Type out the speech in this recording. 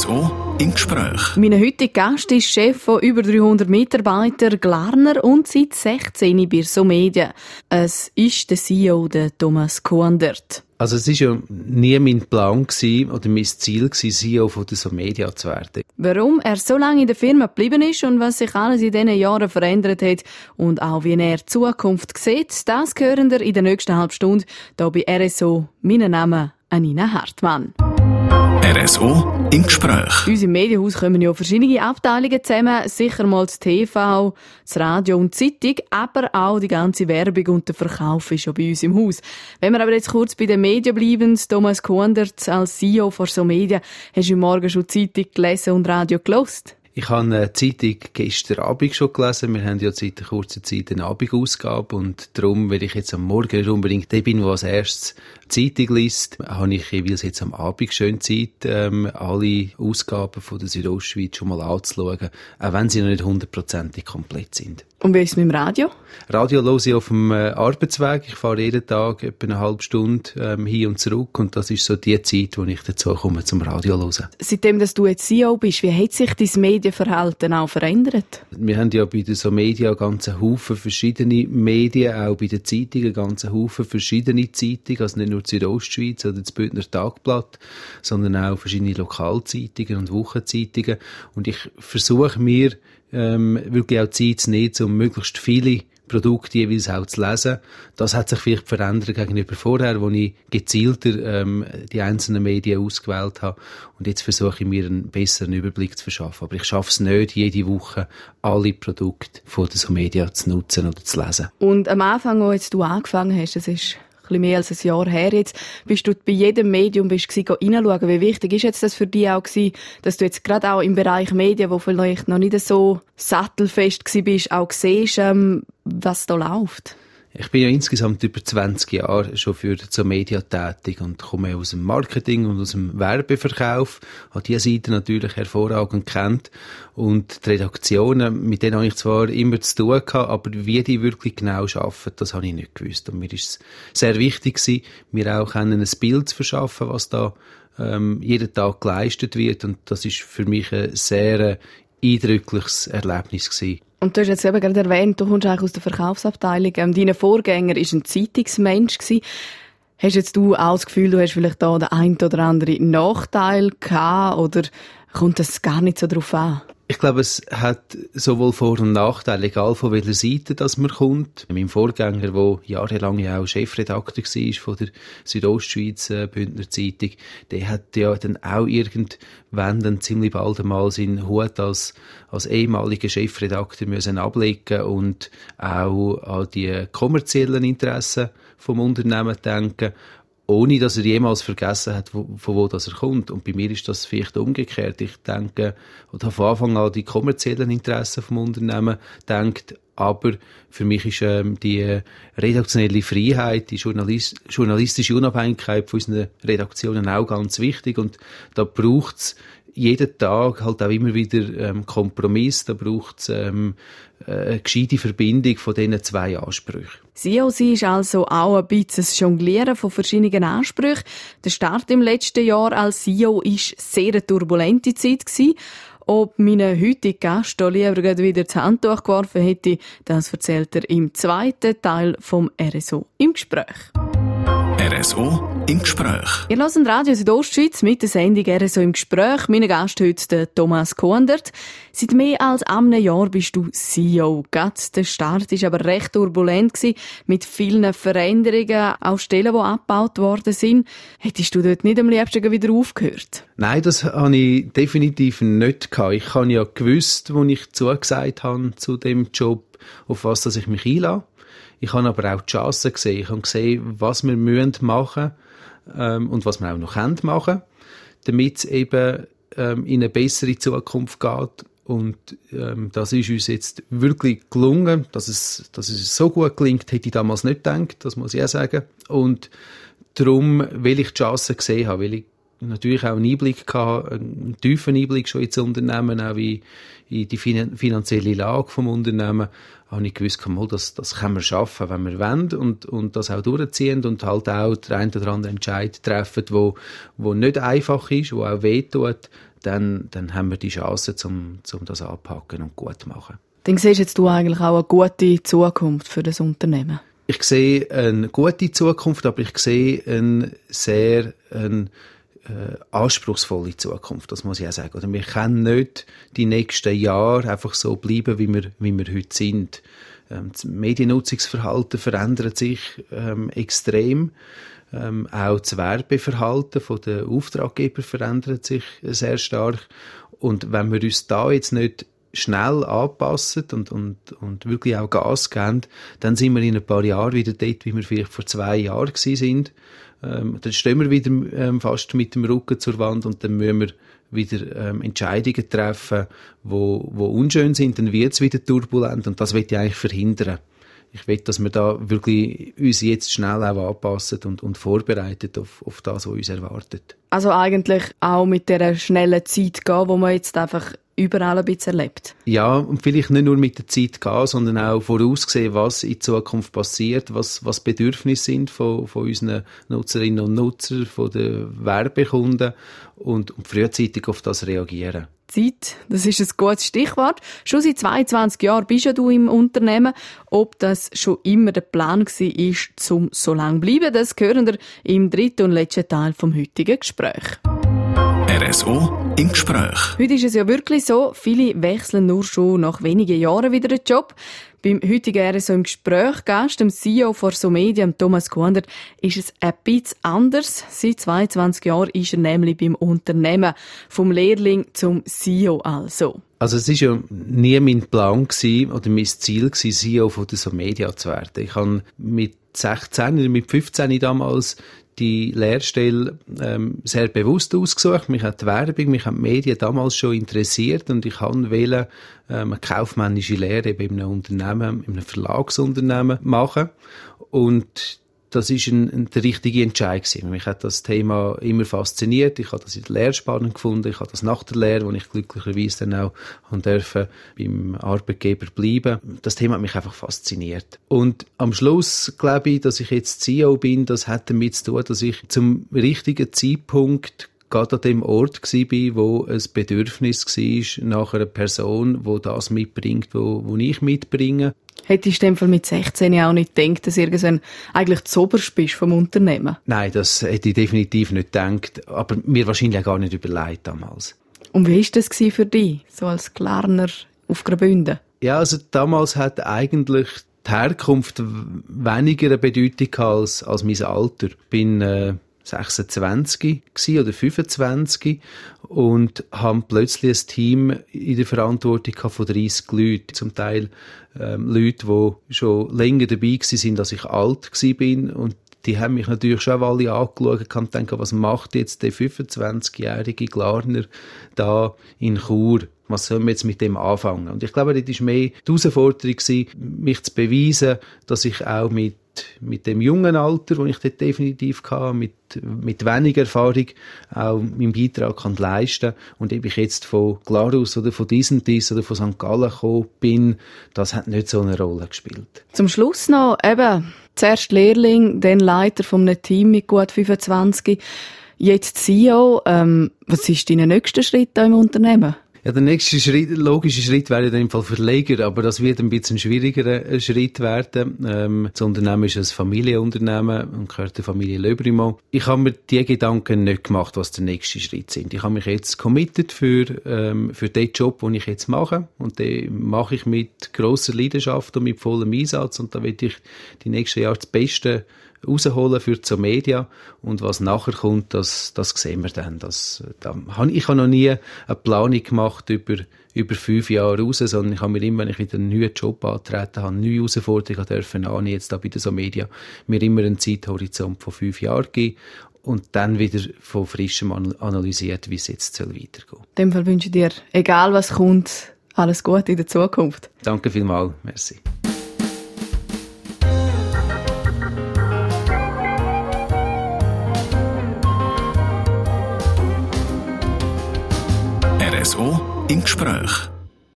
RSO im Gespräch. Mein heutiger Gast ist Chef von über 300 Mitarbeitern, Glarner und seit 16 bei so Medien. Es ist der CEO, der Thomas Kuandert. Also es ist ja nie mein Plan gewesen, oder mein Ziel gewesen, CEO von der so Media zu werden. Warum er so lange in der Firma geblieben ist und was sich alles in diesen Jahren verändert hat und auch wie er die Zukunft sieht, das hören wir in der nächsten halben Stunde hier bei RSO. Mein Name Anina Hartmann. RSO im Gespräch. Bei uns im Medienhaus kommen ja verschiedene Abteilungen zusammen. Sicher mal das TV, das Radio und die Zeitung, aber auch die ganze Werbung und der Verkauf ist schon bei uns im Haus. Wenn wir aber jetzt kurz bei den Medien bleiben, Thomas Kuandert als CEO von So Media, hast du morgen schon die Zeitung gelesen und Radio gelost? Ich habe die Zeitung gestern Abend schon gelesen. Wir haben ja seit kurzen Zeit eine Abendausgabe und darum, wenn ich jetzt am Morgen unbedingt der bin, der als erstes Zeitung liest, habe ich jeweils jetzt am Abend schön Zeit, ähm, alle Ausgaben von der Südostschweiz schon mal anzuschauen, auch wenn sie noch nicht hundertprozentig komplett sind. Und wie ist es mit dem Radio? Radio höre ich auf dem äh, Arbeitsweg. Ich fahre jeden Tag etwa eine halbe Stunde ähm, hin und zurück und das ist so die Zeit, wo ich dazu komme zum Radio hören. Seitdem, dass du jetzt CEO bist, wie hat sich dein Medienverhalten auch verändert? Wir haben ja bei den so Media ganzen Haufen verschiedene Medien, auch bei den Zeitungen ganzen Haufen verschiedene Zeitungen, also nicht nur die Südostschweiz oder das Bündner Tagblatt, sondern auch verschiedene Lokalzeitungen und Wochenzeitungen und ich versuche mir ähm, wirklich auch Zeit zu nehmen, um möglichst viele Produkte jeweils auch zu lesen. Das hat sich vielleicht verändert gegenüber vorher, wo ich gezielter ähm, die einzelnen Medien ausgewählt habe. Und jetzt versuche ich mir einen besseren Überblick zu verschaffen. Aber ich schaffe es nicht, jede Woche alle Produkte von den so Medien zu nutzen oder zu lesen. Und am Anfang, als du angefangen hast, das ist bisschen mehr als ein Jahr her jetzt, bist du bei jedem Medium bist reinschauen. Wie wichtig ist jetzt das für dich auch gewesen, dass du jetzt gerade auch im Bereich Medien, wo vielleicht noch nicht so sattelfest bist, auch siehst, ähm, was da läuft? Ich bin ja insgesamt über 20 Jahre schon für so Media tätig und komme aus dem Marketing und aus dem Werbeverkauf. Habe diese Seite natürlich hervorragend kennt. Und die Redaktionen, mit denen habe ich zwar immer zu tun gehabt, aber wie die wirklich genau arbeiten, das habe ich nicht gewusst. Und mir ist es sehr wichtig gewesen, mir auch ein Bild zu verschaffen, was da ähm, jeden Tag geleistet wird. Und das ist für mich ein sehr eindrückliches Erlebnis gewesen. Und du hast jetzt eben gerade erwähnt, du kommst eigentlich aus der Verkaufsabteilung. Ähm, dein Vorgänger war ein Zeitungsmensch. Gewesen. Hast jetzt du auch das Gefühl, du hast vielleicht da den einen oder anderen Nachteil gehabt oder kommt das gar nicht so drauf an? Ich glaube, es hat sowohl Vor- und Nachteile, egal von welcher Seite das man kommt. Mein Vorgänger, der jahrelang ja auch Chefredakteur war von der Südostschweiz äh, Bündner Zeitung, der hat ja dann auch irgendwann dann ziemlich bald einmal seinen Hut als, als ehemaliger Chefredakteur müssen ablegen und auch an die kommerziellen Interessen vom Unternehmen denken ohne dass er jemals vergessen hat, von wo das er kommt. Und bei mir ist das vielleicht umgekehrt. Ich denke, oder von Anfang an die kommerziellen Interessen vom Unternehmen denkt, aber für mich ist ähm, die redaktionelle Freiheit, die Journalist journalistische Unabhängigkeit von unseren Redaktionen auch ganz wichtig und da braucht es jeden Tag halt auch immer wieder ähm, Kompromiss, da braucht es ähm, äh, eine gescheite Verbindung von diesen zwei Ansprüchen. Sein ist also auch ein bisschen das Jonglieren von verschiedenen Ansprüchen. Der Start im letzten Jahr als CEO war sehr eine turbulente Zeit. Gewesen. Ob mein heutiger Gast lieber wieder das Handtuch geworfen hätte, das erzählt er im zweiten Teil vom RSO im Gespräch. RSO im Gespräch. Ihr hört Radio Südostschweiz mit der Sendung RSO im Gespräch. Mein Gast heute Thomas Kuandert. Seit mehr als einem Jahr bist du CEO. Gerade der Start war aber recht turbulent gewesen, mit vielen Veränderungen, auch Stellen, die abgebaut worden sind. Hättest du dort nicht am liebsten wieder aufgehört? Nein, das habe ich definitiv nicht gehabt. Ich habe ja gewusst, wo ich zugesagt habe zu dem Job, auf was dass ich mich einlasse. Ich habe aber auch die Chancen gesehen. Ich habe gesehen, was wir machen müssen ähm, und was wir auch noch können machen, damit es eben ähm, in eine bessere Zukunft geht. Und ähm, das ist uns jetzt wirklich gelungen. Dass es, dass es so gut gelingt, hätte ich damals nicht gedacht, das muss ich auch sagen. Und darum, weil ich die Chancen gesehen habe, weil ich natürlich auch einen Einblick gehabt, einen tiefen Einblick schon ins Unternehmen, auch in, in die finanzielle Lage vom Unternehmen, habe ich gewusst, mal, das, das können wir schaffen, wenn wir wollen und, und das auch durchziehen und halt auch der ein oder andere Entscheid treffen, wo, wo nicht einfach ist, wo auch wehtut, dann, dann haben wir die Chance, um, um das anpacken und gut zu machen. Dann siehst jetzt du eigentlich auch eine gute Zukunft für das Unternehmen? Ich sehe eine gute Zukunft, aber ich sehe eine sehr eine, äh, anspruchsvolle Zukunft, das muss ich auch sagen. Oder wir können nicht die nächsten Jahre einfach so bleiben, wie wir, wie wir heute sind. Ähm, das Mediennutzungsverhalten verändert sich ähm, extrem. Ähm, auch das Werbeverhalten der Auftraggeber verändert sich sehr stark. Und wenn wir uns da jetzt nicht schnell anpassen und, und, und wirklich auch Gas geben, dann sind wir in ein paar Jahren wieder dort, wie wir vielleicht vor zwei Jahren sind. Ähm, dann stehen wir wieder ähm, fast mit dem Rücken zur Wand und dann müssen wir wieder ähm, Entscheidungen treffen, wo, wo unschön sind, dann wird es wieder turbulent und das will ich eigentlich verhindern. Ich will, dass wir da wirklich uns jetzt schnell auch anpassen und, und vorbereitet auf, auf das, was uns erwartet. Also eigentlich auch mit der schnellen Zeit gehen, wo man jetzt einfach überall ein bisschen erlebt. Ja, und vielleicht nicht nur mit der Zeit gehen, sondern auch voraussehen, was in Zukunft passiert, was, was Bedürfnisse sind von, von unseren Nutzerinnen und Nutzern, von den Werbekunden und, und frühzeitig auf das reagieren. Zeit, das ist ein gutes Stichwort. Schon seit 22 Jahren bist ja du im Unternehmen. Ob das schon immer der Plan war, zum so lange bleiben, das hören wir im dritten und letzten Teil vom heutigen Gespräch. RSO im Gespräch. Heute ist es ja wirklich so, viele wechseln nur schon nach wenigen Jahren wieder den Job. Beim heutigen RSO im Gespräch Gast, dem CEO von Somedia, Thomas Kuhndert, ist es ein bisschen anders. Seit 22 Jahren ist er nämlich beim Unternehmen. Vom Lehrling zum CEO also. Also es ist ja nie mein Plan gewesen, oder mein Ziel gewesen, CEO von der Somedia zu werden. Ich habe mit 16 oder mit 15 damals die Lehrstelle ähm, sehr bewusst ausgesucht. Mich hat die Werbung, mich haben die Medien damals schon interessiert und ich wollte ähm, eine kaufmännische Lehre in einem Unternehmen, in einem Verlagsunternehmen machen. Und das ist ein, ein, der richtige Entscheid gewesen. Mich hat das Thema immer fasziniert. Ich habe das in der Lehre spannend gefunden. Ich habe das nach der Lehre, wo ich glücklicherweise dann auch dürfen, beim Arbeitgeber bleiben. Das Thema hat mich einfach fasziniert. Und am Schluss glaube ich, dass ich jetzt CEO bin, das hat damit zu tun, dass ich zum richtigen Zeitpunkt gerade an dem Ort war, wo ein Bedürfnis war nach einer Person, wo das mitbringt, wo, wo ich mitbringe. Hättest du in dem Fall mit 16 auch nicht gedacht, dass du irgendwann eigentlich zu oberst bist vom Unternehmen? Nein, das hätte ich definitiv nicht gedacht, aber mir wahrscheinlich gar nicht überlegt damals. Und wie war das für dich, so als Klarner auf Graubünden? Ja, also damals hat eigentlich die Herkunft weniger eine Bedeutung als, als mein Alter. Ich bin äh, 26 oder 25 und haben plötzlich ein Team in der Verantwortung von 30 Leuten. Zum Teil ähm, Leute, die schon länger dabei sind, als ich alt bin und die haben mich natürlich schon alle angeschaut und gedacht, was macht jetzt der 25-jährige Glarner da in Chur? Was sollen wir jetzt mit dem anfangen? Und ich glaube, das war mehr die Herausforderung, mich zu beweisen, dass ich auch mit mit dem jungen Alter, das ich dort definitiv hatte, mit, mit wenig Erfahrung auch meinen Beitrag kann leisten und ob ich jetzt von Glarus oder von Disentis oder von St. Gallen gekommen bin, das hat nicht so eine Rolle gespielt. Zum Schluss noch eben, zuerst Lehrling, dann Leiter von einem Team mit gut 25, jetzt CEO. Ähm, was ist dein nächster Schritt im Unternehmen? Ja, der nächste Schritt, logische Schritt wäre in dem Fall Verleger, aber das wird ein bisschen schwieriger äh, Schritt werden. Ähm, das Unternehmen ist ein Familienunternehmen und gehört der Familie Löbrimo. Ich habe mir die Gedanken nicht gemacht, was der nächste Schritt sind. Ich habe mich jetzt committed für, ähm, für den Job, den ich jetzt mache und den mache ich mit großer Leidenschaft und mit vollem Einsatz und da will ich die nächsten Jahre das Beste rausholen für die Media und was nachher kommt, das, das sehen wir dann. Das, da, ich habe noch nie eine Planung gemacht über, über fünf Jahre raus, sondern ich habe mir immer, wenn ich wieder einen neuen Job antreten habe, neue Herausforderungen dürfen an, jetzt da bei der Media, mir immer einen Zeithorizont von fünf Jahren geben und dann wieder von frischem analysiert, wie es jetzt soll weitergehen. In dem Fall wünsche ich dir, egal was kommt, alles Gute in der Zukunft. Danke vielmals. Merci. RSO im Gespräch.